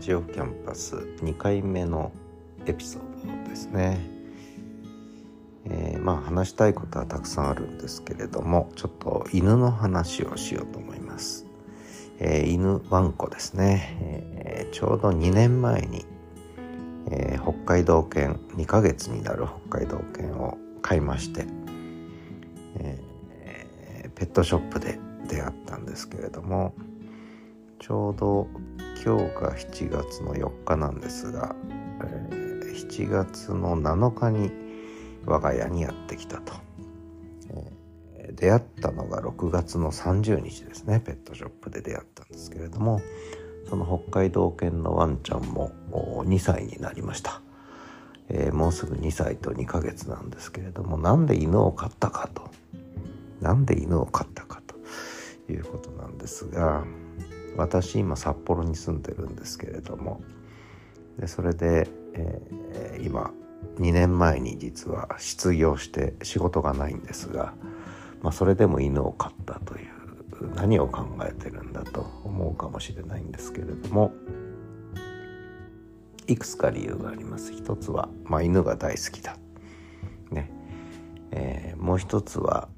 ジオキャンパス2回目のエピソードですね。えー、まあ話したいことはたくさんあるんですけれどもちょっと犬の話をしようと思います。えー、犬ワンコですね、えー、ちょうど2年前に、え北海道犬2ヶ月になる北海道犬を買いまして、えペットショップで出会ったんですけれどもちょうど今日が7月の4日なんですが、えー、7月の7日に我が家にやってきたと、えー、出会ったのが6月の30日ですね。ペットショップで出会ったんですけれどもその北海道犬のワンちゃんも2歳になりました、えー、もうすぐ2歳と2ヶ月なんですけれどもなんで犬を飼ったかと。なんで犬を飼ったかということなんですが私今札幌に住んでるんですけれども。でそれで、えー、今2年前に実は失業して仕事がないんですが、まあ、それでも犬を飼ったという何を考えてるんだと思うかもしれないんですけれどもいくつか理由があります。一つは、まあ、犬が大好きだ。ね。えー、もう一つは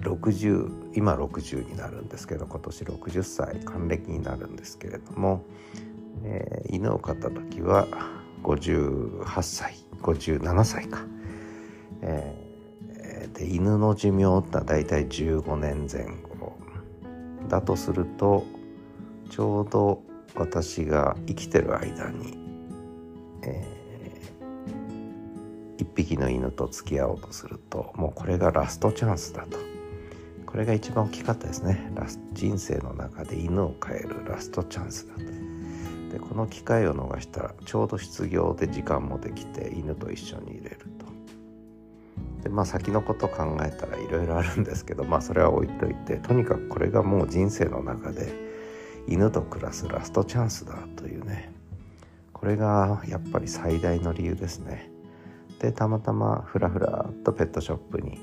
60今60になるんですけど今年60歳還暦になるんですけれども、えー、犬を飼った時は58歳57歳か、えー、で犬の寿命って大体15年前後だとするとちょうど私が生きてる間に、えー、一匹の犬と付き合おうとするともうこれがラストチャンスだと。これが一番大きかったですね。ラス人生の中で犬を飼えるラストチャンスだとでこの機会を逃したらちょうど失業で時間もできて犬と一緒にいれると。でまあ先のこと考えたらいろいろあるんですけどまあそれは置いといてとにかくこれがもう人生の中で犬と暮らすラストチャンスだというね。これがやっぱり最大の理由ですね。でたまたまふらふらっとペットショップに、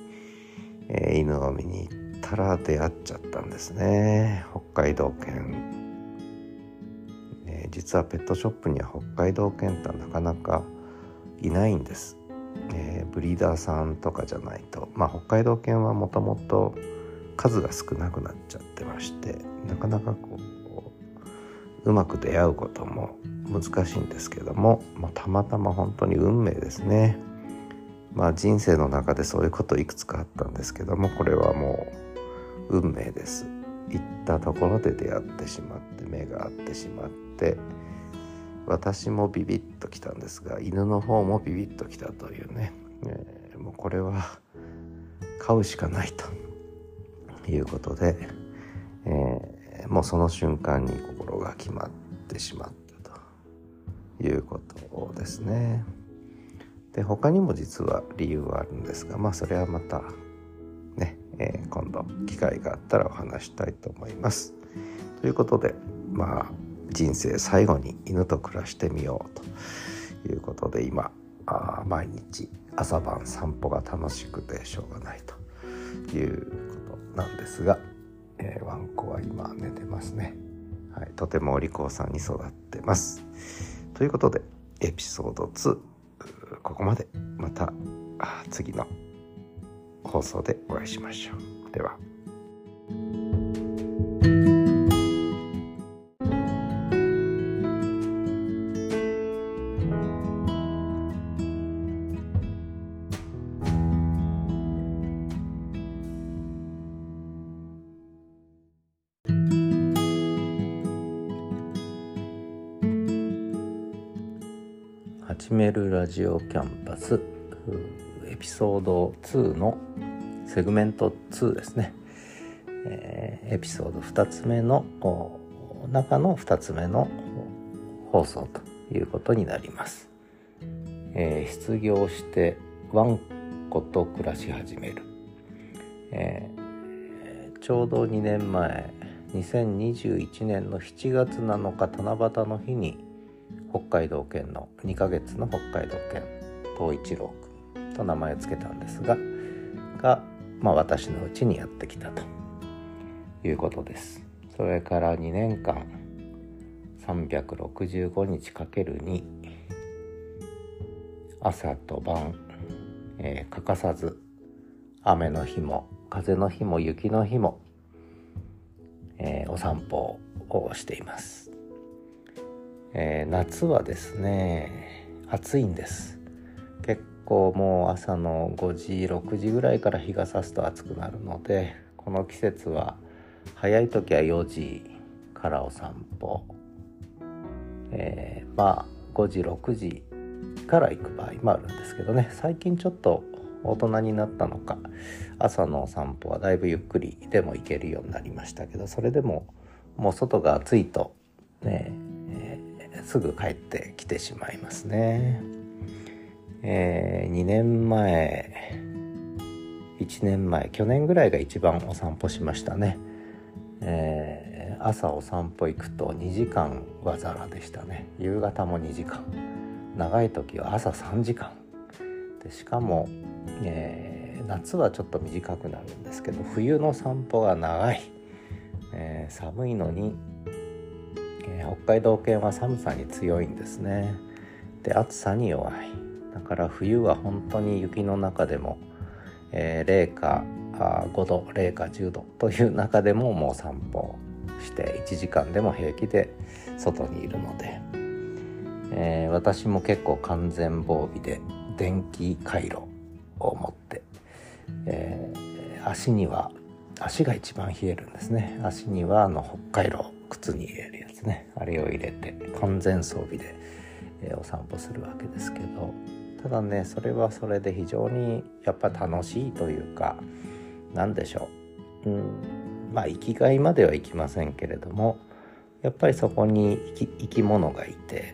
えー、犬を見に行ってたら出会っちゃったんですね。北海道犬、え、実はペットショップには北海道犬ってなかなかいないんです、えー、ブリーダーさんとかじゃないと。まあ北海道犬はもともと数が少なくなっちゃってましてなかなかこううまく出会うことも難しいんですけども、まあ、たまたま本当に運命ですね。まあ人生の中でそういうこといくつかあったんですけどもこれはもう運命です行ったところで出会ってしまって目が合ってしまって私もビビッときたんですが犬の方もビビッときたというね、えー、もうこれは飼うしかないということで、えー、もうその瞬間に心が決まってしまったということですね。で他にも実は理由はあるんですがまあそれはまたえー、今度機会があったらお話したいと思います。ということでまあ人生最後に犬と暮らしてみようということで今あ毎日朝晩散歩が楽しくてしょうがないということなんですが、えー、ワンコは今寝てますね。はい、とてもお利口さんに育ってます。ということでエピソード2ここまでまた次の放送でお会いしましょう。では。始めるラジオキャンパスピソード2のセグメント2ですね、えー、エピソード2つ目の中の2つ目の放送ということになります、えー、失業してワンコと暮らし始める、えー、ちょうど2年前2021年の7月7日七夕の日に北海道犬の2ヶ月の北海道犬東一郎と名前を付けたんですがが、まあ、私のうちにやってきたと。いうことです。それから2年間365日かける2朝と晩、えー、欠かさず雨の日も風の日も雪の日も、えー、お散歩をしています、えー、夏はですね暑いんです。結構もう朝の5時6時ぐらいから日が差すと暑くなるのでこの季節は早い時は4時からお散歩、えー、まあ5時6時から行く場合もあるんですけどね最近ちょっと大人になったのか朝のお散歩はだいぶゆっくりでも行けるようになりましたけどそれでももう外が暑いとね、えー、すぐ帰ってきてしまいますね。えー、2年前1年前去年ぐらいが一番お散歩しましたね。えー、朝お散歩行くと2時間はざらでしたね。夕方も2時間。長い時は朝3時間。でしかも、えー、夏はちょっと短くなるんですけど冬の散歩が長い、えー、寒いのに、え、北海道犬は寒さに強いんですね。で暑さに弱い。だから冬は本当に雪の中でも、えー、零下5度零下10度という中でももう散歩して1時間でも平気で外にいるので、えー、私も結構完全防備で電気回路を持って、えー、足には足が一番冷えるんですね。足にはあの北海道靴に入れるやつね。あれを入れて完全装備で、えー、お散歩するわけですけど。ただねそれはそれで非常にやっぱ楽しいというか何でしょう、うん、まあ生きがいまではいきませんけれどもやっぱりそこに生き生き物がいて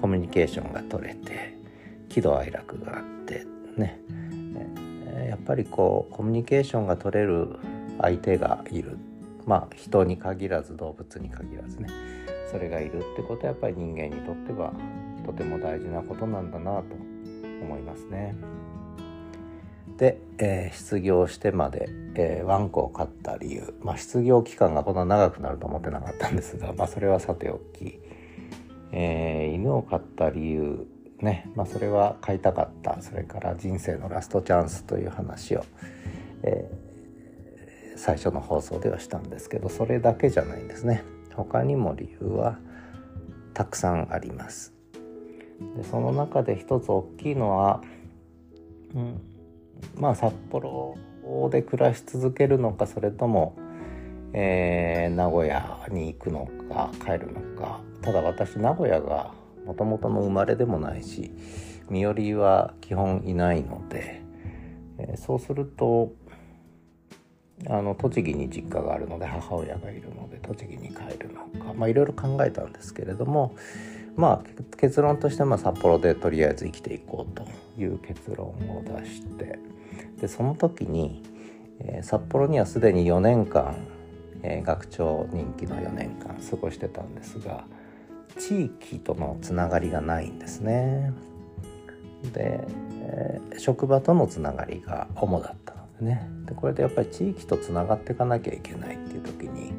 コミュニケーションが取れて喜怒哀楽があってね。やっぱりこうコミュニケーションが取れる相手がいる。まあ人に限らず動物に限らずね。それがいるってことはやっぱり人間にとってはとても大事なことなんだなと思いますね。で、えー、失業してまで、えー、ワンコを飼った理由、まあ、失業期間がこんな長くなると思ってなかったんですが、まあ、それはさておき、えー、犬を飼った理由ね、まあ、それは飼いたかった。それから人生のラストチャンスという話を、えー、最初の放送ではしたんですけどそれだけじゃないんですね。他にも理由はたくさんあります。でその中で一つ大きいのは、うん、まあ札幌で暮らし続けるのかそれとも、えー、名古屋に行くのか帰るのか。ただ私名古屋がもともとの生まれでもないし身寄りは基本いないので、えー、そうするとあの栃木に実家があるので母親がいるので栃木に帰るのかまあいろいろ考えたんですけれどもまあ結論としては札幌でとりあえず生きていこうという結論を出してでその時に、えー、札幌にはすでに4年間、えー、学長人気の4年間過ごしてたんですが地域とのつながりがないんですね。で、えー、職場とのつながりが主だったのでねでこれでやっぱり地域とつながっていかなきゃいけないっていう時に、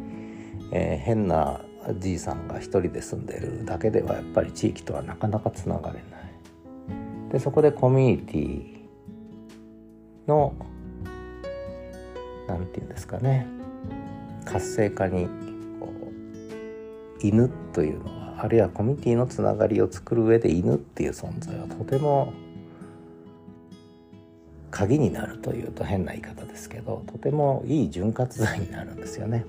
えー、変なじいさんが一人で住んでるだけではやっぱり地域とはなかなかつながれない。でそこでコミュニティの何て言うんですかね活性化にこう犬というのはあるいはコミュニティのつながりを作る上で犬っていう存在はとても鍵になるというと変な言い方ですけどとてもいい潤滑剤になるんですよね。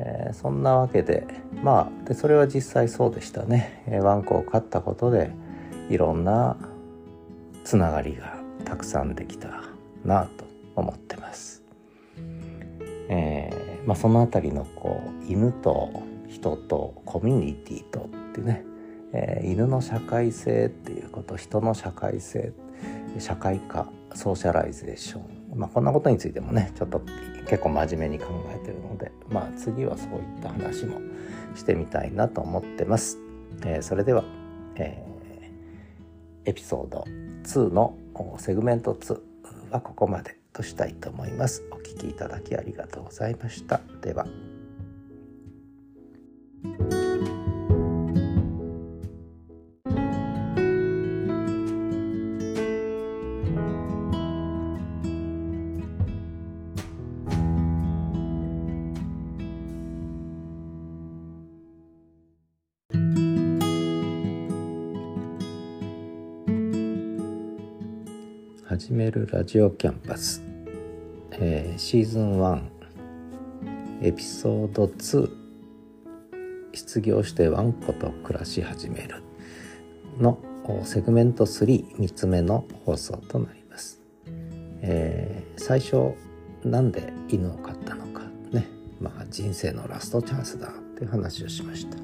えー、そんなわけでまあでそれは実際そうでしたね、えー、ワンコを飼ったことでいろんなつながりがたくさんできたなと思ってます。えー、まあ、その辺りのこう犬と人とコミュニティとってね、えー、犬の社会性っていうこと人の社会性社会化 socialization、まあ、こんなことについてもねちょっと結構真面目に考えてるので、まあ、次はそういった話もしてみたいなと思ってます。えー、それでは、えー、エピソード2のセグメント2はここまでとしたいと思います。お聴きいただきありがとうございました。では。始めるラジオキャンパス、えー、シーズン1エピソード2失業してワンコと暮らし始めるの。セグメント33つ目の放送となります、えー、最初なんで犬を飼ったのかね。まあ人生のラストチャンスだっていう話をしました。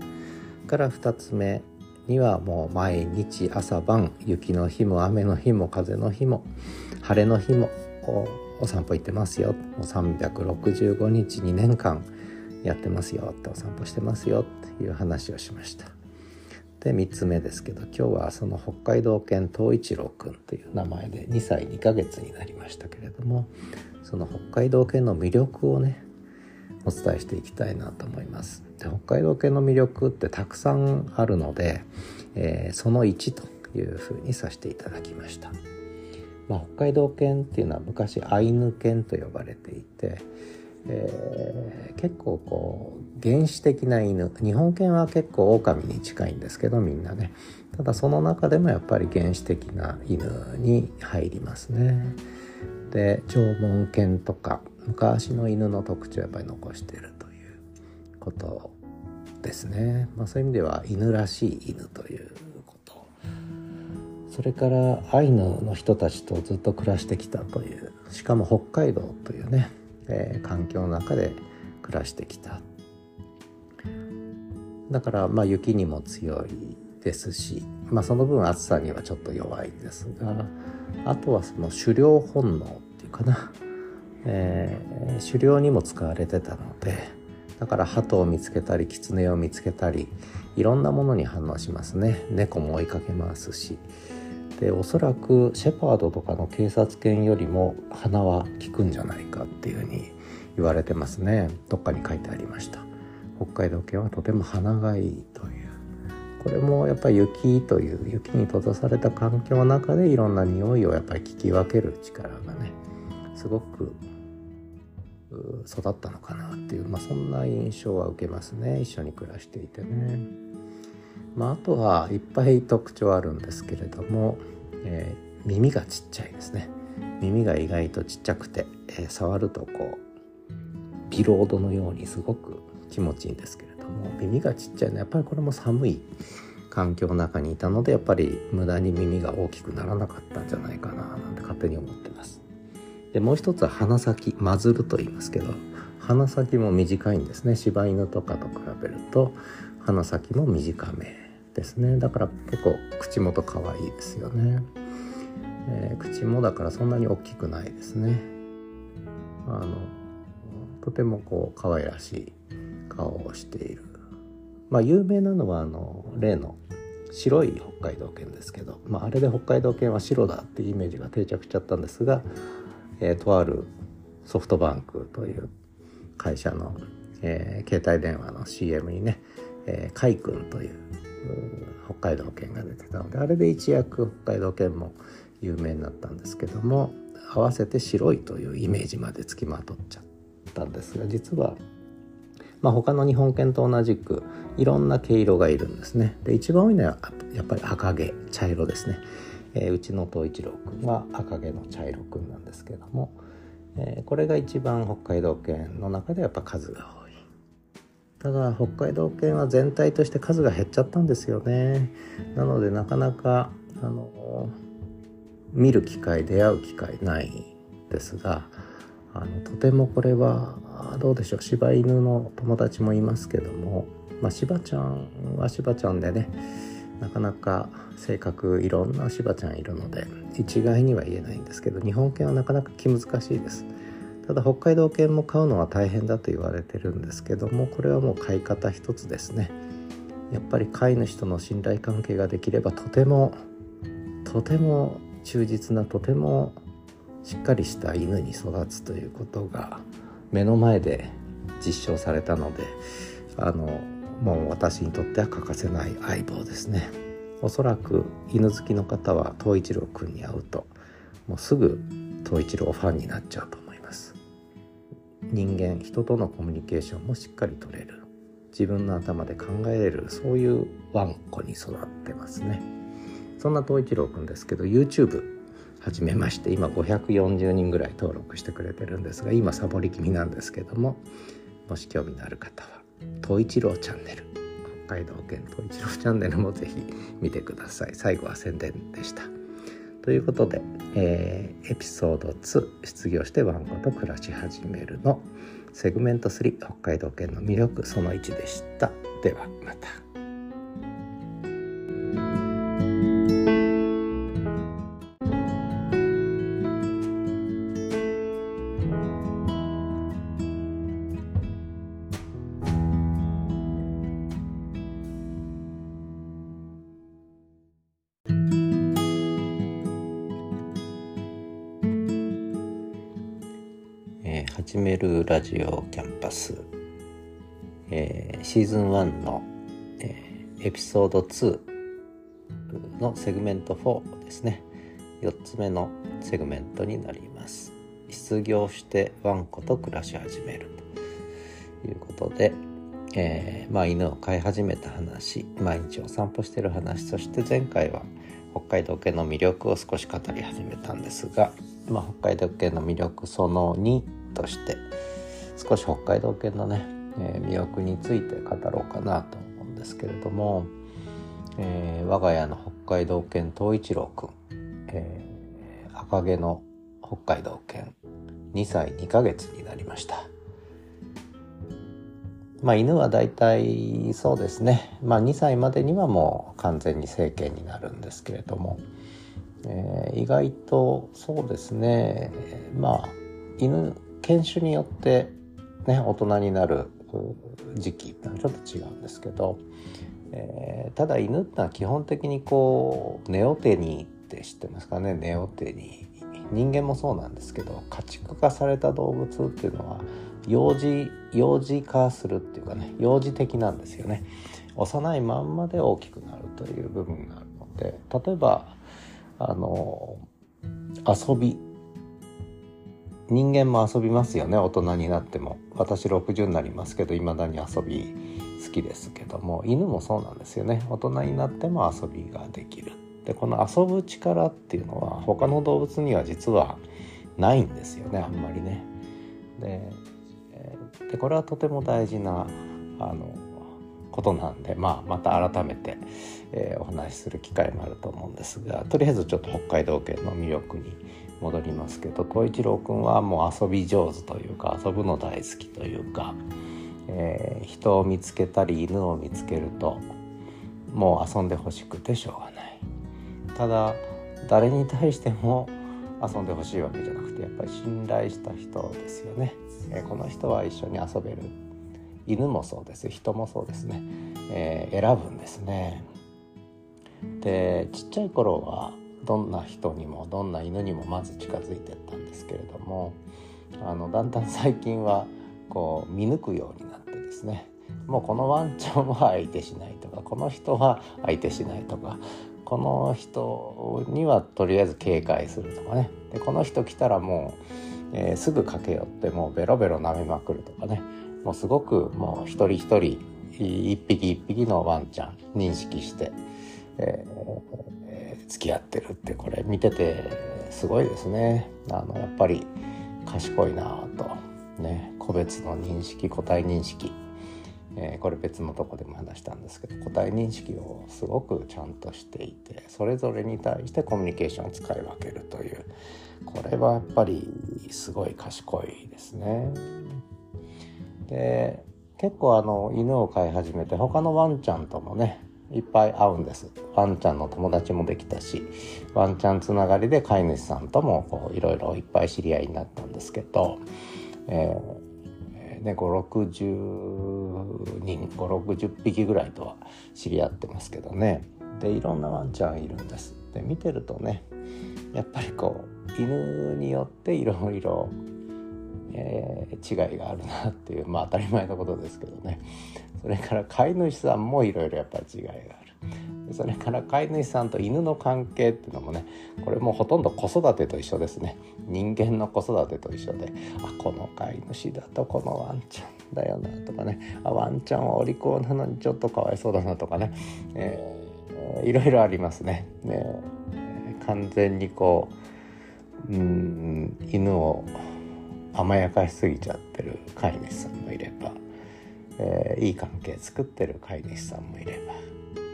から2つ目にはもう毎日朝晩雪の日も雨の日も風の日も晴れの日もお散歩行ってますよ。もう365日2年間やってますよ。ってお散歩してますよ。っていう話をしました。で3つ目ですけど今日はその北海道犬東一郎くんという名前で2歳2ヶ月になりましたけれどもその北海道犬の魅力をねお伝えしていきたいなと思います。で北海道犬の魅力ってたくさんあるので、えー、その1というふうにさせていただきました、まあ、北海道犬っていうのは昔アイヌ犬と呼ばれていて、えー、結構こう原始的な犬日本犬は結構狼に近いんですけどみんなね。ただその中でもやっぱり原始的な犬に入りますね。で縄文犬とか昔の犬の特徴をやっぱり残してるということですね、まあ、そういう意味では犬らしい犬というそれからアイヌの人たちとずっと暮らしてきたというしかも北海道というね、えー、環境の中で暮らしてきた。だからまあ雪にも強いですし、まあ、その分暑さにはちょっと弱いんですがあとはその狩猟本能っていうかな。えー、狩猟にも使われてたのでだから鳩を見つけたり狐を見つけたりいろんなものに反応しますね。猫も追いかけますし。でおそらくシェパードとかの警察犬よりも鼻は効くんじゃないかっていうふうに言われてますね。どっかに書いてありました。北海道犬はとても鼻がいいという。これもやっぱり雪という雪に閉ざされた環境の中でいろんな匂いをやっぱり聞き分ける力がねすごく育ったのかなっていう、まあ、そんな印象は受けますね。一緒に暮らしていてね。まあ、あとはいっぱい特徴あるんですけれども、えー、耳がちっちゃいですね。耳が意外とちっちゃくて、えー、触るとこうビロードのようにすごく気持ちいいんですけれども耳がちっちゃいのはやっぱりこれも寒い環境の中にいたのでやっぱり無駄に耳が大きくならなかったんじゃないかななんて勝手に思ってます。でもう一つは鼻先マズルと言いますけど鼻先も短いんですね。柴犬とかと比べると鼻先も短め。ですね。だから結構口元可愛いですよね、えー、口もだからそんなに大きくないですね。あのとてもこう可愛らしい顔をしている。まあ有名なのはあの例の白い北海道犬ですけど、まあ、あれで北海道犬は白だっていうイメージが定着しちゃったんですがえー、とあるソフトバンクという会社の、えー、携帯電話の CM にね、えー、カイ君という北海道犬が出てたのであれで一躍北海道犬も有名になったんですけども合わせて白いというイメージまでつきまとっちゃったんですが実は、まあ、他の日本犬と同じくいろんな毛色がいるんですね。で一番多いのはやっぱり赤毛茶色ですね。えー、うちの東一郎くんは赤毛の茶色くんなんですけども、えー、これが一番北海道犬の中でやっぱ数が多い。ただ北海道犬は全体として数が減っちゃったんですよね。なのでなかなかあの見る機会出会う機会ないですがあのとてもこれはどうでしょう。柴犬の友達もいますけども、まあ、柴ちゃんは柴ちゃんでねなかなか性格いろんな柴ちゃんいるので一概には言えないんですけど日本犬はなかなか気難しいです。ただ北海道犬も飼うのは大変だと言われてるんですけどもこれはもう飼い方一つですね。やっぱり飼い主との信頼関係ができればとてもとても忠実なとてもしっかりした犬に育つということが目の前で実証されたのであのもう私にとっては欠かせない相棒ですね。おそらく犬好きの方は東一郎くんに会うともうすぐ東一郎ファンになっちゃうと。人間人とのコミュニケーションもしっかり取れる。自分の頭で考えれるそういうワンコに育ってますね。そんな東一郎くんですけど YouTube 始めまして今540人ぐらい登録してくれてるんですが今サボり気味なんですけどももし興味のある方は「東一郎チャンネル」北海道県東一郎チャンネルもぜひ見てください。最後は宣伝でした。ということで、えー、エピソード2「失業してワンコと暮らし始める」のセグメント3北海道犬の魅力その1でしたではまた。ジオキャンパス、えー、シーズン1の、えー、エピソード2のセグメント4ですね。4つ目のセグメントになります。失業してワンコと暮らし始める。ということで、えー、まあ、犬を飼い始めた話毎日お散歩してる話そして前回は北海道犬の魅力を少し語り始めたんですが、まあ、北海道犬の魅力その2として少し北海道犬のね、えー、魅力について語ろうかなと思うんですけれども、えー、我が家の北海道犬東一郎くん、えー、赤毛の北海道犬2歳2ヶ月になりました。まあ犬はだいたいそうですね。まあ2歳までにはもう完全に成犬になるんですけれども、えー、意外とそうですね。まあ犬犬種によってね大人になる時期ってのはちょっと違うんですけど、えー、ただ犬ってのは基本的にこうネオテニーって知ってますかね？ネオテニー人間もそうなんですけど家畜化された動物っていうのは幼児幼児化するっていうかね幼児的なんですよね。幼いまんまで大きくなるという部分があるので例えばあの遊び人間も遊びますよね。大人になっても。私60になりますけど未だに遊び好きですけども。犬もそうなんですよね。大人になっても遊びができる。でこの遊ぶ力っていうのは他の動物には実はないんですよね。あんまりね。ででこれはとても大事なあのことなんで、まあ、また改めて、えー、お話しする機会もあると思うんですがとりあえずちょっと北海道犬の魅力に戻りますけど小一郎くんはもう遊び上手というか遊ぶの大好きというか、えー、人を見つけたり犬を見つけるともう遊んでほしくてしょうがない。ただ誰に対しても遊んでほしいわけじゃなくてやっぱり信頼した人ですよね、えー、この人は一緒に遊べる。犬もそうです。人もそうですね、えー、選ぶんですね。でちっちゃい頃はどんな人にもどんな犬にもまず近づいてったんですけれどもあのだんだん最近はこう見抜くようになってですねもうこのワンちゃんは相手しないとかこの人は相手しないとかこの人にはとりあえず警戒するとかね。でこの人来たらもう、えー、すぐ駆け寄ってもうベロベロ舐めまくるとかね。もうすごくもう一人一人一匹一匹のワンちゃん認識して、えー、付き合ってるってこれ見ててすごいですね。あのやっぱり賢いなと。ね個別の認識個体認識、えー、これ別のとこでも話したんですけど個体認識をすごくちゃんとしていてそれぞれに対してコミュニケーションを使い分けるという。これはやっぱりすごい賢いですね。で結構あの犬を飼い始めて他のワンちゃんともねいっぱい会うんです。ワンちゃんの友達もできたしワンちゃんつながりで飼い主さんともいろいろいっぱい知り合いになったんですけど、えーね、560人560匹ぐらいとは知り合ってますけどね。でいろんなワンちゃんいるんです。で見てるとねやっぱりこう犬によっていろいろえー、違いがあるなっていう まあ当たり前のことですけどね。それから飼い主さんもいろいろやっぱり違いがある。それから飼い主さんと犬の関係っていうのもねこれもほとんど子育てと一緒ですね。人間の子育てと一緒であこの飼い主だとこのワンちゃんだよなとかね。あワンちゃんはお利口なのにちょっとかわいそうだなとかね、えー、いろいろありますね。ね完全にこううん犬を甘やかしすぎちゃってる飼い主さんもいれば、えー、いい関係作ってる飼い主さんもいれば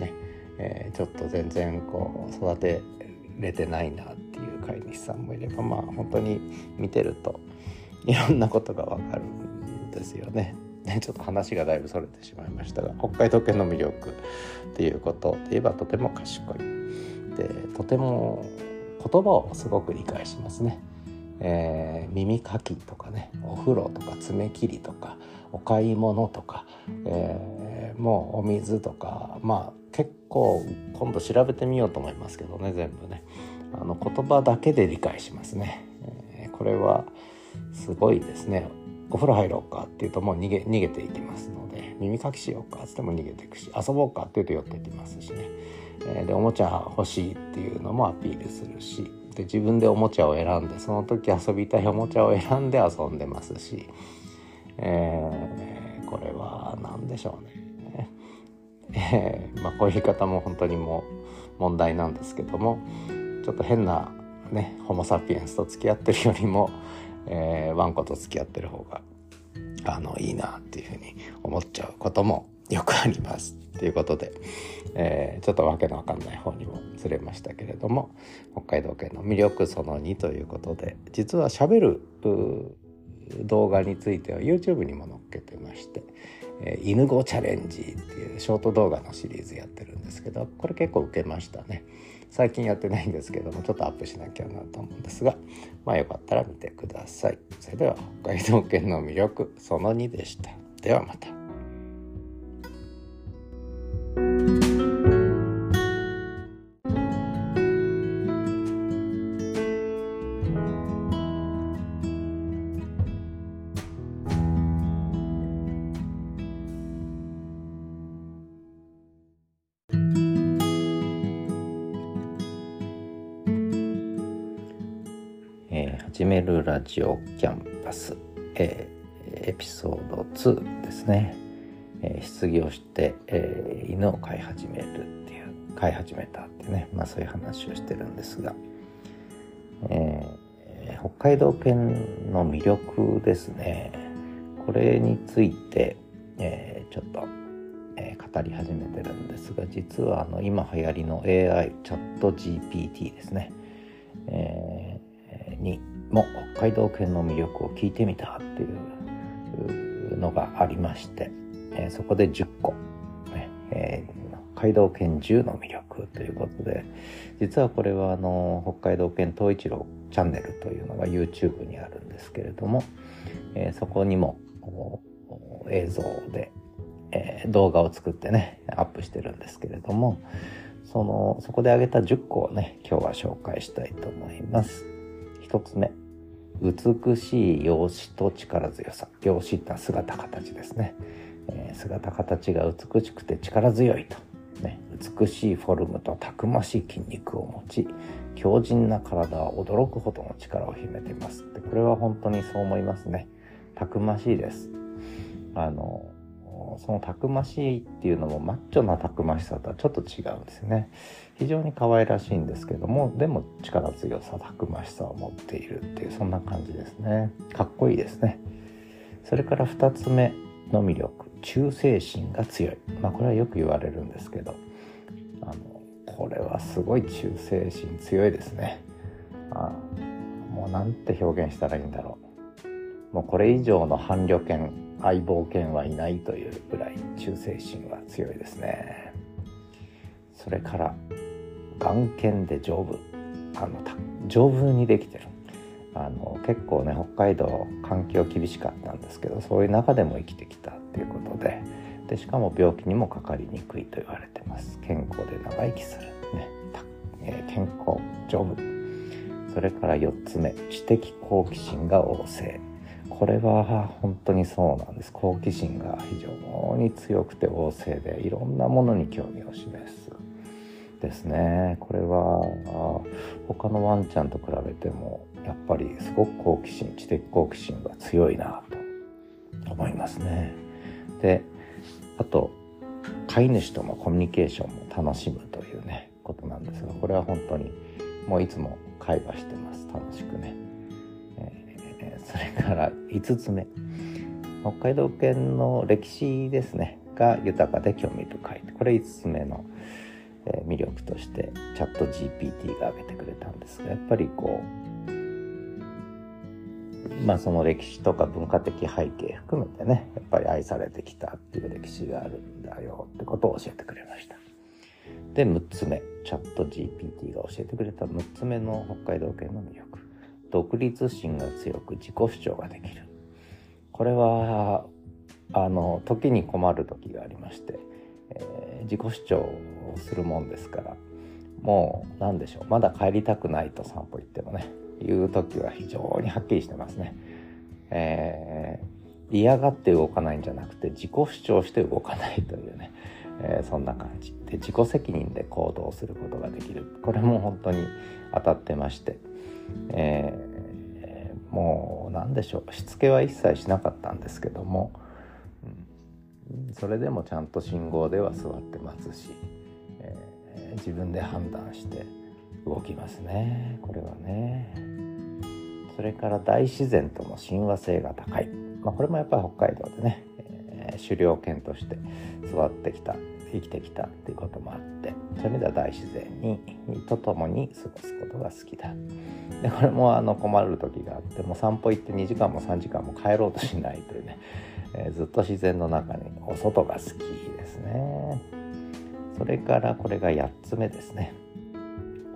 ね、えー、ちょっと全然こう育てれてないなっていう飼い主さんもいればまあ本当に見てるといろんなことがわかるんですよね。ね、ちょっと話がだいぶそれてしまいましたが北海道犬の魅力っていうことで言えばとても賢いでとても言葉をすごく理解しますね。えー、耳かきとかねお風呂とか爪切りとかお買い物とか、えー、もうお水とかまあ結構今度調べてみようと思いますけどね全部ね。あの言葉だけで理解しますね、えー、これはすごいですね。お風呂入ろうかって言うともう逃げ逃げていきますので耳かきしようかっつっても逃げていくし遊ぼうかって言うと寄っていきますしね。えでおもちゃ欲しいっていうのもアピールするしで自分でおもちゃを選んでその時遊びたいおもちゃを選んで遊んでますし、えー、これは何でしょうね、えー、まあ、こういう言い方も本当にもう問題なんですけどもちょっと変なねホモ・サピエンスと付き合ってるよりも、えー、ワンコと付き合ってる方があのいいなっていうふうに思っちゃうこともよくあります。ということで、えー、ちょっとわけのわかんない方にもずれましたけれども北海道犬の魅力その2ということで実はしゃべる動画については YouTube にも載っけてまして「えー、犬語チャレンジ」っていうショート動画のシリーズやってるんですけどこれ結構受けましたね。最近やってないんですけどもちょっとアップしなきゃなと思うんですがまあよかったら見てください。それでは北海道犬の魅力その2でした。ではまた。始めるラジオキャンパス、えー、エピソード2ですね、えー、失業して、えー、犬を飼い始めるっていう飼い始めたってね、まあ、そういう話をしてるんですが、えー、北海道犬の魅力ですね。これについて、えー、ちょっと、えー、語り始めてるんですが実はあの今流行りの AI チャット GPT ですね、えー、にも北海道犬の魅力を聞いてみたっていうのがありまして、えー、そこで10個、ねえー、北海道犬10の魅力ということで実はこれはあの北海道犬東一郎チャンネルというのが YouTube にあるんですけれども、えー、そこにも映像で、えー、動画を作ってねアップしてるんですけれどもそのそこで挙げた10個をね今日は紹介したいと思います。1つ目美しい容姿と力強さ容姿って姿形ですね、えー、姿形が美しくて力強いと、ね、美しいフォルムとたくましい筋肉を持ち強靭な体は驚くほどの力を秘めています。でこれは本当にそう思いますね。たくましいです。あのそのたくましいっていうのもマッチョなたくましさとはちょっと違うんですね。非常に可愛らしいんですけどもでも力強さたくましさを持っているっていうそんな感じですね。かっこいいですね。それから2つ目の魅力。忠誠心が強い。まあこれはよく言われるんですけど。あのこれはすごい忠誠心強いですね。あもうなんて表現したらいいんだろう。もうこれ以上の伴侶犬相棒犬はいないというぐらい忠誠心は強いですね。それから眼見で丈夫。あの丈夫にできてる。あの結構ね北海道環境厳しかったんですけどそういう中でも生きてきたっていうことで。でしかも病気にもかかりにくいと言われてます。健康で長生きする、ねえー、健康丈夫。それから4つ目知的好奇心が旺盛。これは本当にそうなんです。好奇心が非常に強くて旺盛でいろんなものに興味を示すですね。これは他のワンちゃんと比べてもやっぱりすごく好奇心知的好奇心が強いなと思いますね。であと飼い主とのコミュニケーションも楽しむというねことなんですがこれは本当にもういつも会話してます。楽しくね、それから5つ目。北海道犬の歴史ですね。が豊かで興味深い。これ5つ目の魅力としてチャット GPT が挙げてくれたんですがやっぱりこうまあその歴史とか文化的背景含めてねやっぱり愛されてきたっていう歴史があるんだよってことを教えてくれました。で6つ目。チャット GPT が教えてくれた6つ目の北海道犬の魅力。独立心が強く自己主張ができる。これはあの時に困る時がありまして、えー、自己主張をするもんですからもう何でしょうまだ帰りたくないと散歩行ってもねいう時は非常にはっきりしてますね。えー、嫌がって動かないんじゃなくて自己主張して動かないというね、えー、そんな感じ。で自己責任で行動することができる。これも本当に当たってまして、えー、もう何でしょう。しつけは一切しなかったんですけども、うん、それでもちゃんと信号では座ってますし、えー、自分で判断して動きますね。これはね。それから大自然との親和性が高い、まあ、これもやっぱり北海道でね、え、狩猟犬として育ってきた生きてきたっていうこともあってそういう意味では大自然にと共に過ごすことが好きだ。でこれもあの困る時があっても散歩行って2時間も3時間も帰ろうとしないというね、えー、ずっと自然の中にお外が好きですね。それからこれが8つ目ですね。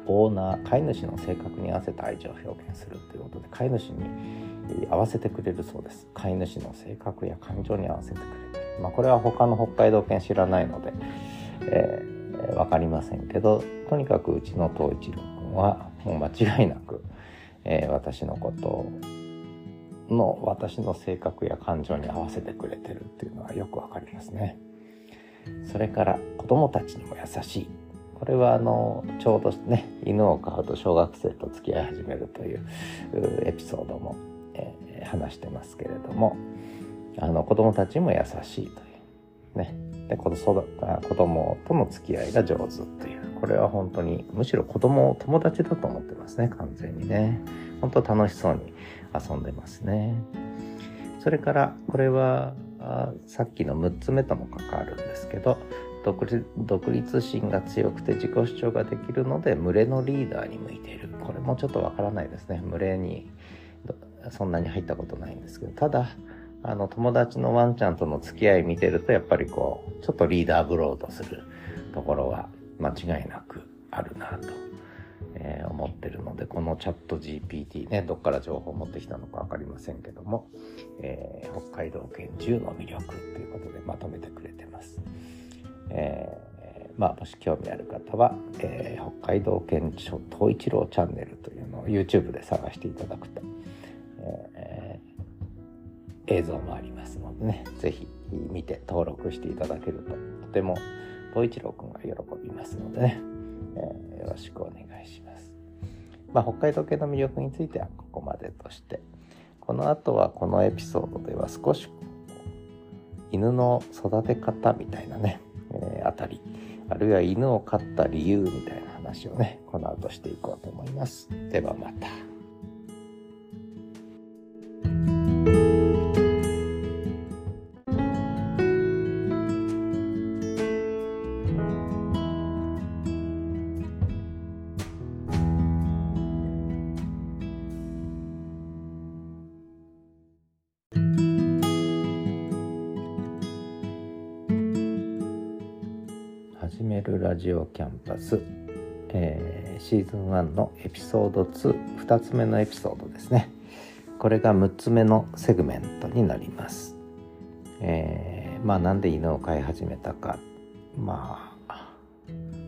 オーナー飼い主の性格に合わせた愛情を表現するということで飼い主に合わせてくれるそうです。飼い主の性格や感情に合わせてくれる、まあ、これは他の北海道犬知らないので、えー、分かりませんけどとにかくうちの東一郎君はもう間違いなく、えー、私のことの私の性格や感情に合わせてくれてるっていうのはよくわかりますね。それから子供たちにも優しいこれはあのちょうどね犬を飼うと小学生と付き合い始めるというエピソードも、えー、話してますけれどもあの子供たちも優しいという。ね。で子子供との付き合いが上手という。これは本当にむしろ子供を友達だと思ってますね。完全にね。本当楽しそうに遊んでますね。それからこれはさっきの6つ目とも関わるんですけど独立心が強くて自己主張ができるので群れのリーダーに向いている。これもちょっとわからないですね。群れにそんなに入ったことないんですけど。ただあの友達のワンちゃんとの付き合い見てるとやっぱりこうちょっとリーダーブローとするところは間違いなくあるなと、えー、思ってるのでこのチャット GPT ねどっから情報を持ってきたのか分かりませんけども、えー、北海道犬10の魅力ということでまとめてくれてます。えー、まあもし興味ある方は、えー、北海道県庁東一郎チャンネルというのを YouTube で探していただくと、えー、映像もありますのでね是非見て登録していただけるととても東一郎くんが喜びますのでね、えー、よろしくお願いします。まあ、北海道系の魅力についてはここまでとしてこの後はこのエピソードでは少し犬の育て方みたいなねえー、あたりあるいは犬を飼った理由みたいな話をねこの後していこうと思いますではまた。ラジオキャンパス、えー、シーズン1のエピソード22つ目のエピソードですね。これが6つ目のセグメントになります、えー、まあなんで犬を飼い始めたか。まあ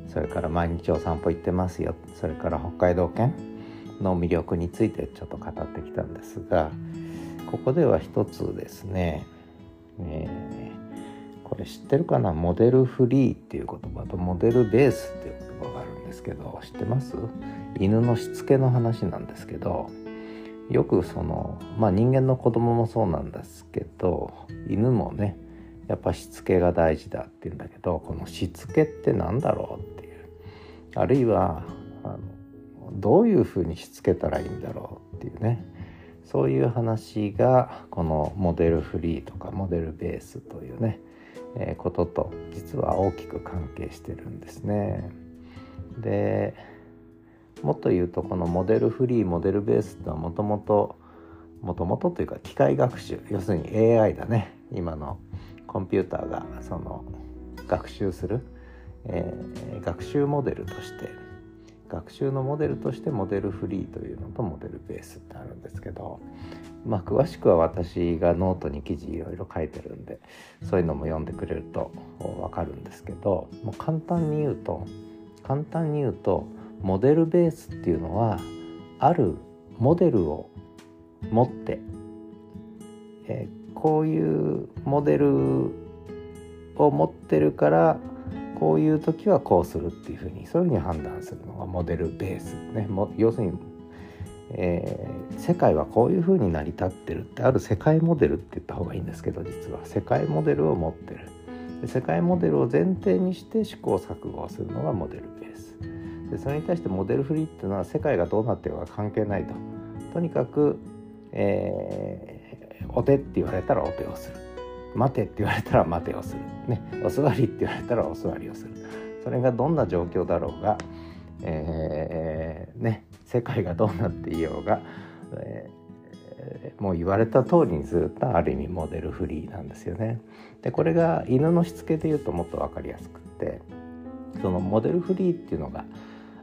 それから毎日お散歩行ってますよ。それから北海道犬の魅力についてちょっと語ってきたんですがここでは一つですね、えーこれ知ってるかな？モデルフリーっていう言葉とモデルベースっていう言葉があるんですけど知ってます？犬のしつけの話なんですけどよくそのまあ人間の子供もそうなんですけど犬もねやっぱしつけが大事だって言うんだけどこのしつけって何だろうっていう。あるいはあのどういうふうにしつけたらいいんだろうっていうね。そういう話がこのモデルフリーとかモデルベースというね、ことと実は大きく関係してるんですね。でもっと言うとこのモデルフリーモデルベースってのはもともともともとというか機械学習要するに AI だね今のコンピューターがその学習する、えー、学習モデルとして学習のモデルとしてモデルフリーというのとモデルベースってあるんですけどまあ詳しくは私がノートに記事いろいろ書いてるんでそういうのも読んでくれると分かるんですけどもう簡単に言うと簡単に言うとモデルベースっていうのはあるモデルを持って、えー、こういうモデルを持ってるからこういう時はこうするっていうふうにそういうふうに判断するのがモデルベースね。も要するに、えー、世界はこういうふうに成り立ってるってある世界モデルって言った方がいいんですけど実は。世界モデルを持ってる。世界モデルを前提にして試行錯誤をするのがモデルベース。でそれに対してモデルフリーっていうのは世界がどうなってるか関係ないと。とにかく、えー、お手って言われたらお手をする。待てって言われたら待てをする、ね、お座りって言われたらお座りをする。それがどんな状況だろうが、えー、ね、世界がどうなっていようが、えー、もう言われた通りにするとある意味モデルフリーなんですよね。でこれが犬のしつけで言うともっと分かりやすくってそのモデルフリーっていうのが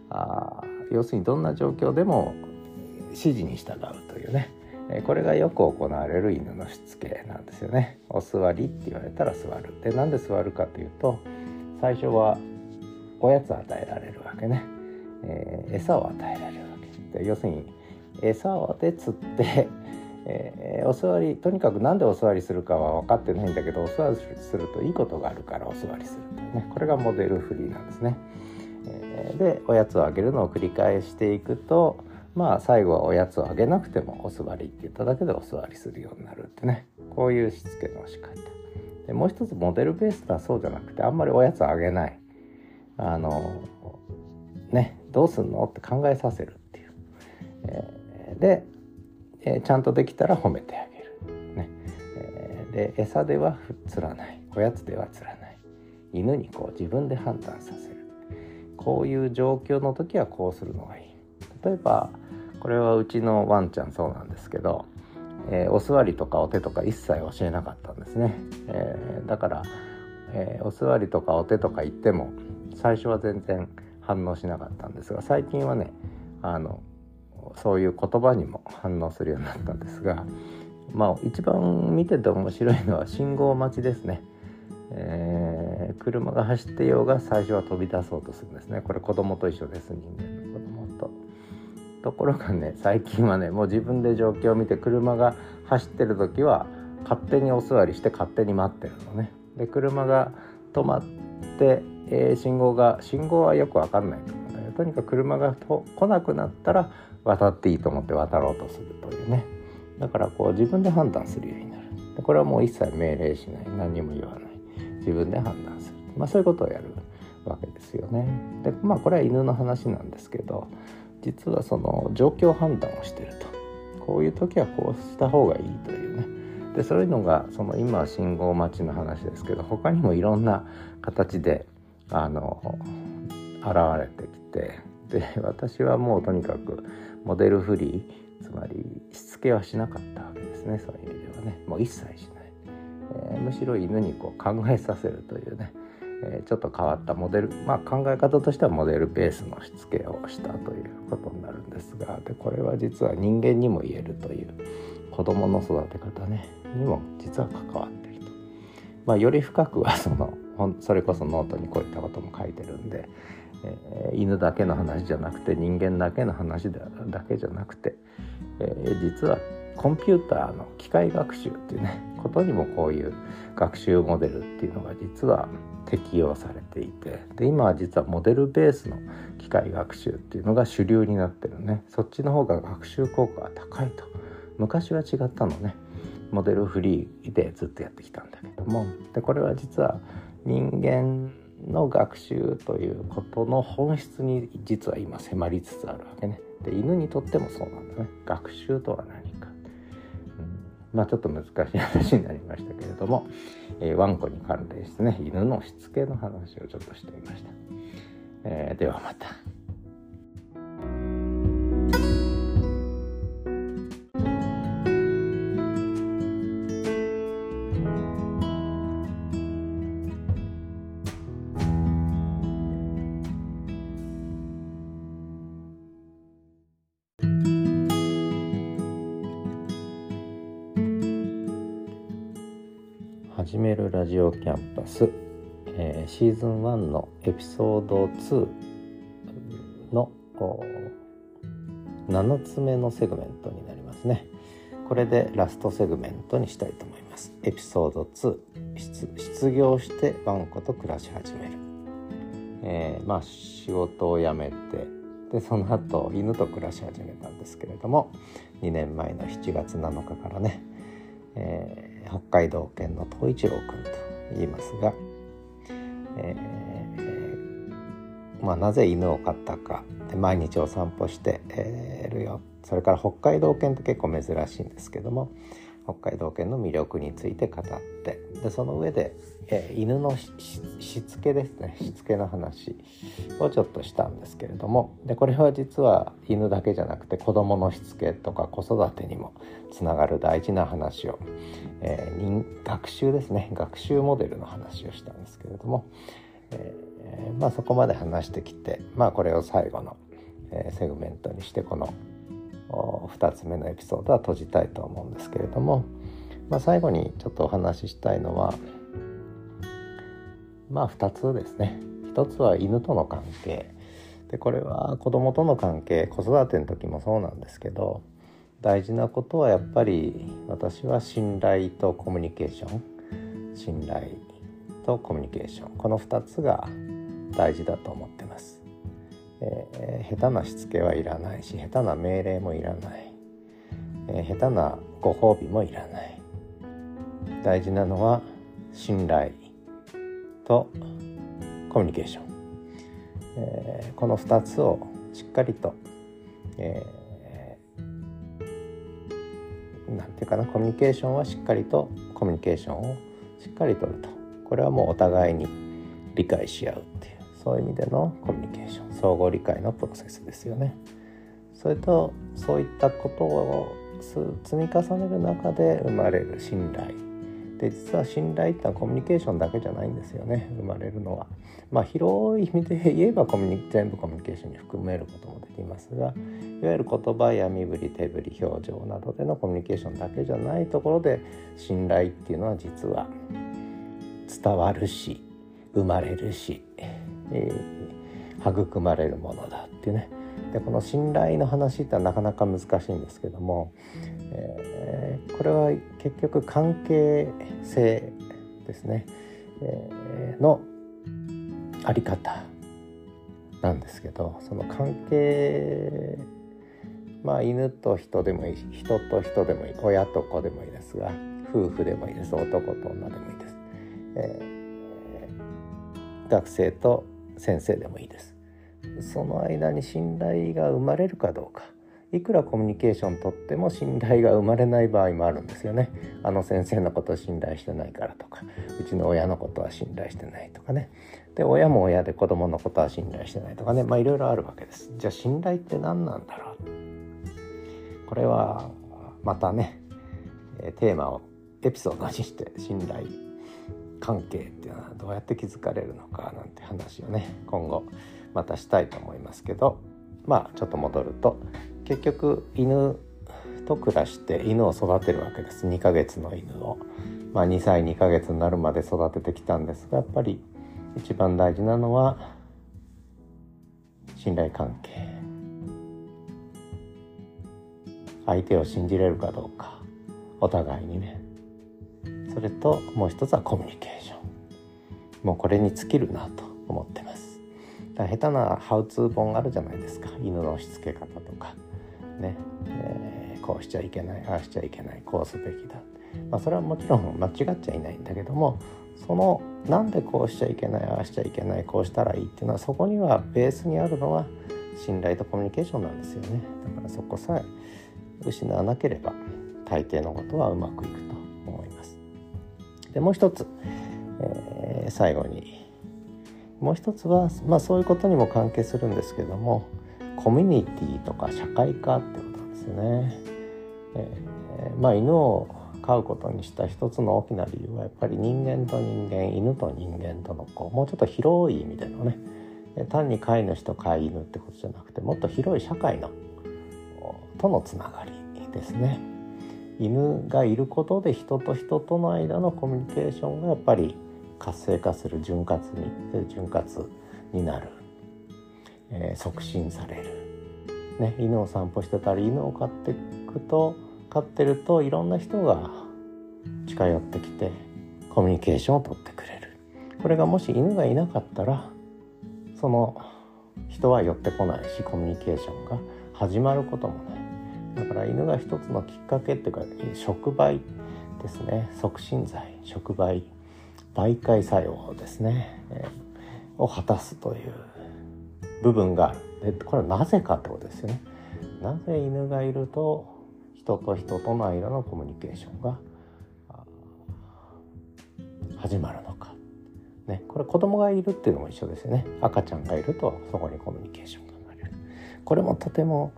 あ要するにどんな状況でも指示に従うというねこれがよく行われる犬のしつけなんですよね。お座りって言われたら座る。でなんで座るかというと最初はおやつ与えられるわけね。えー、餌を与えられるわけ。で要するに餌で釣って えー、お座りとにかく何でお座りするかは分かってないんだけどお座りするといいことがあるからお座りするね。これがモデルフリーなんですね。えー、でおやつをあげるのを繰り返していくとまあ最後はおやつをあげなくてもお座りって言っただけでお座りするようになるってね。こういうしつけの仕方。でもう一つモデルベースはそうじゃなくてあんまりおやつをあげない。あのねどうすんの？って考えさせる、え、で、えー、ちゃんとできたら褒めてあげる、ね。え、で餌では釣らない。おやつでは釣らない。犬にこう自分で判断させる。こういう状況の時はこうするのがいい。例えばこれはうちのワンちゃんそうなんですけど、えー、お座りとかお手とか一切教えなかったんですね、えー、だから、えー、お座りとかお手とか言っても最初は全然反応しなかったんですが最近はねあのそういう言葉にも反応するようになったんですがまあ一番見てて面白いのは信号待ちですね。えー、車が走ってようが最初は飛び出そうとするんですねこれ子供と一緒です人間の子供と。ところがね最近はねもう自分で状況を見て車が走ってる時は勝手にお座りして勝手に待ってるのね。で車が止まって、えー、信号が信号はよく分かんないと思うんだけどとにかく車がと来なくなったら渡っていいと思って渡ろうとするというね。だからこう自分で判断するようになる。これはもう一切命令しない。何も言わない。自分で判断する、まあ、そういうことをやるわけですよね。でまあこれは犬の話なんですけど実はその状況判断をしてると。こういう時はこうした方がいいというね。でそういうのがその今は信号待ちの話ですけど他にもいろんな形であの現れてきてで私はもうとにかくモデルフリーつまりしつけはしなかったわけですねそういう意味ではね。もう一切しない、えー、むしろ犬にこう考えさせるというね。えちょっと変わったモデル、まあ、考え方としてはモデルベースのしつけをしたということになるんですがでこれは実は人間にも言えるという子どもの育て方ねにも実は関わっていると、まあ、より深くはそのそれこそノートにこういったことも書いてるんで、え、犬だけの話じゃなくて人間だけの話だけじゃなくて、えー、実はコンピューターの機械学習っていうねことにもこういう学習モデルっていうのが実は適用されていてで今は実はモデルベースの機械学習っていうのが主流になってるね。そっちの方が学習効果が高いと。昔は違ったのね。モデルフリーでずっとやってきたんだけども。でこれは実は人間の学習ということの本質に実は今迫りつつあるわけね。で犬にとってもそうなんだね。学習とは何か。うん、まあちょっと難しい話になりましたけれども、えー、ワンコに関連してね犬のしつけの話をちょっとしてみました。えー、ではまた。始めるラジオキャンパス、えー、シーズン1のエピソード2の7つ目のセグメントになりますね。これでラストセグメントにしたいと思います。エピソード2失業してワンコと暮らし始める、えー、まあ仕事を辞めてでその後犬と暮らし始めたんですけれども2年前の7月7日からね、えー北海道犬の東一郎君と言いますが、えー、まあ、なぜ犬を飼ったか。で毎日お散歩してるよ。それから北海道犬って結構珍しいんですけども北海道犬の魅力について語って。でその上で、え、犬のしつけですね。しつけの話をちょっとしたんですけれども。でこれは実は犬だけじゃなくて子どものしつけとか子育てにもつながる大事な話を、えー、学習ですね。学習モデルの話をしたんですけれども、えー、まあ、そこまで話してきて、まあ、これを最後の、えセグメントにしてこの2つ目のエピソードは閉じたいと思うんですけれども、まあ、最後にちょっとお話ししたいのはまあ2つですね。1つは犬との関係。でこれは子供との関係子育ての時もそうなんですけど大事なことはやっぱり私は信頼とコミュニケーション。信頼とコミュニケーション。この2つが大事だと思ってます。えー、下手なしつけはいらないし下手な命令もいらない、えー、下手なご褒美もいらない。大事なのは信頼とコミュニケーション、えー、この2つをしっかりと、えー、なんていうかなコミュニケーションはしっかりとコミュニケーションをしっかりとると。これはもうお互いに理解し合うっていう。そういう意味でのコミュニケーション相互理解のプロセスですよね。それとそういったことを積み重ねる中で生まれる信頼で実は信頼ってのはコミュニケーションだけじゃないんですよね生まれるのは。まあ広い意味で言えばコミュニ全部コミュニケーションに含めることもできますがいわゆる言葉や身振り手振り表情などでのコミュニケーションだけじゃないところで信頼っていうのは実は伝わるし生まれるしえー、育まれるものだっていうね。でこの信頼の話ってなかなか難しいんですけども、えー、これは結局関係性ですね、えー、のあり方なんですけどその関係まあ犬と人でもいいし人と人でもいい親と子でもいいですが夫婦でもいいです。男と女でもいいです、えー、学生と先生でもいいです。その間に信頼が生まれるかどうか。いくらコミュニケーションとっても信頼が生まれない場合もあるんですよね。あの先生のことを信頼してないからとか。うちの親のことは信頼してないとかね。で親も親で子供のことは信頼してないとかね。まあいろいろあるわけです。じゃあ信頼って何なんだろう？これはまたねテーマをエピソードにして信頼関係っていうのはどうやって築かれるのかなんて話をね今後またしたいと思いますけどまあちょっと戻ると結局犬と暮らして犬を育てるわけです。2ヶ月の犬を、まあ、2歳2ヶ月になるまで育ててきたんですがやっぱり一番大事なのは信頼関係。相手を信じれるかどうか。お互いにね。それともう一つはコミュニケーション。もうこれに尽きるなと思ってます。だ下手なハウツー本あるじゃないですか。犬のしつけ方とか。ね、えー、こうしちゃいけないああしちゃいけないこうすべきだ。まあ、それはもちろん間違っちゃいないんだけどもそのなんでこうしちゃいけないああしちゃいけないこうしたらいいっていうのはそこにはベースにあるのは信頼とコミュニケーションなんですよね。だからそこさえ失わなければ大抵のことはうまくいくでもう一つ、えー、最後にもう一つは、まあ、そういうことにも関係するんですけどもコミュニティとか社会化ってことですね。えー、まあ犬を飼うことにした一つの大きな理由はやっぱり人間と人間犬と人間とのこうもうちょっと広い意味でのね単に飼い主と飼い犬ってことじゃなくてもっと広い社会のとのつながりですね。犬がいることで人と人との間のコミュニケーションがやっぱり活性化する潤滑に潤滑になる、えー、促進される、ね、犬を散歩してたり犬を飼っていくと飼ってるといろんな人が近寄ってきてコミュニケーションをとってくれる。これがもし犬がいなかったらその人は寄ってこないしコミュニケーションが始まることもない。だから犬が一つのきっかけっていうか触媒ですね。促進剤触媒媒介作用ですね、えー、を果たすという部分がある。でこれはなぜかってことですよね。なぜ犬がいると人と人との間のコミュニケーションが始まるのか、ね、これ子供がいるっていうのも一緒ですよね。赤ちゃんがいるとそこにコミュニケーションが生まれる。これもとても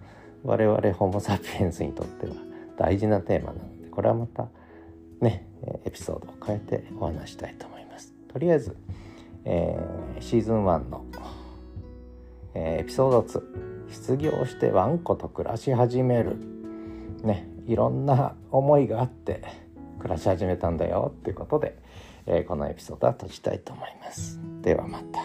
我々ホモ・サピエンスにとっては大事なテーマなのでこれはまたねエピソードを変えてお話したいと思います。とりあえず、えー、シーズン1の、えー、エピソード2失業してワンコと暮らし始めるねいろんな思いがあって暮らし始めたんだよっていうことで、えー、このエピソードは閉じたいと思います。ではまた。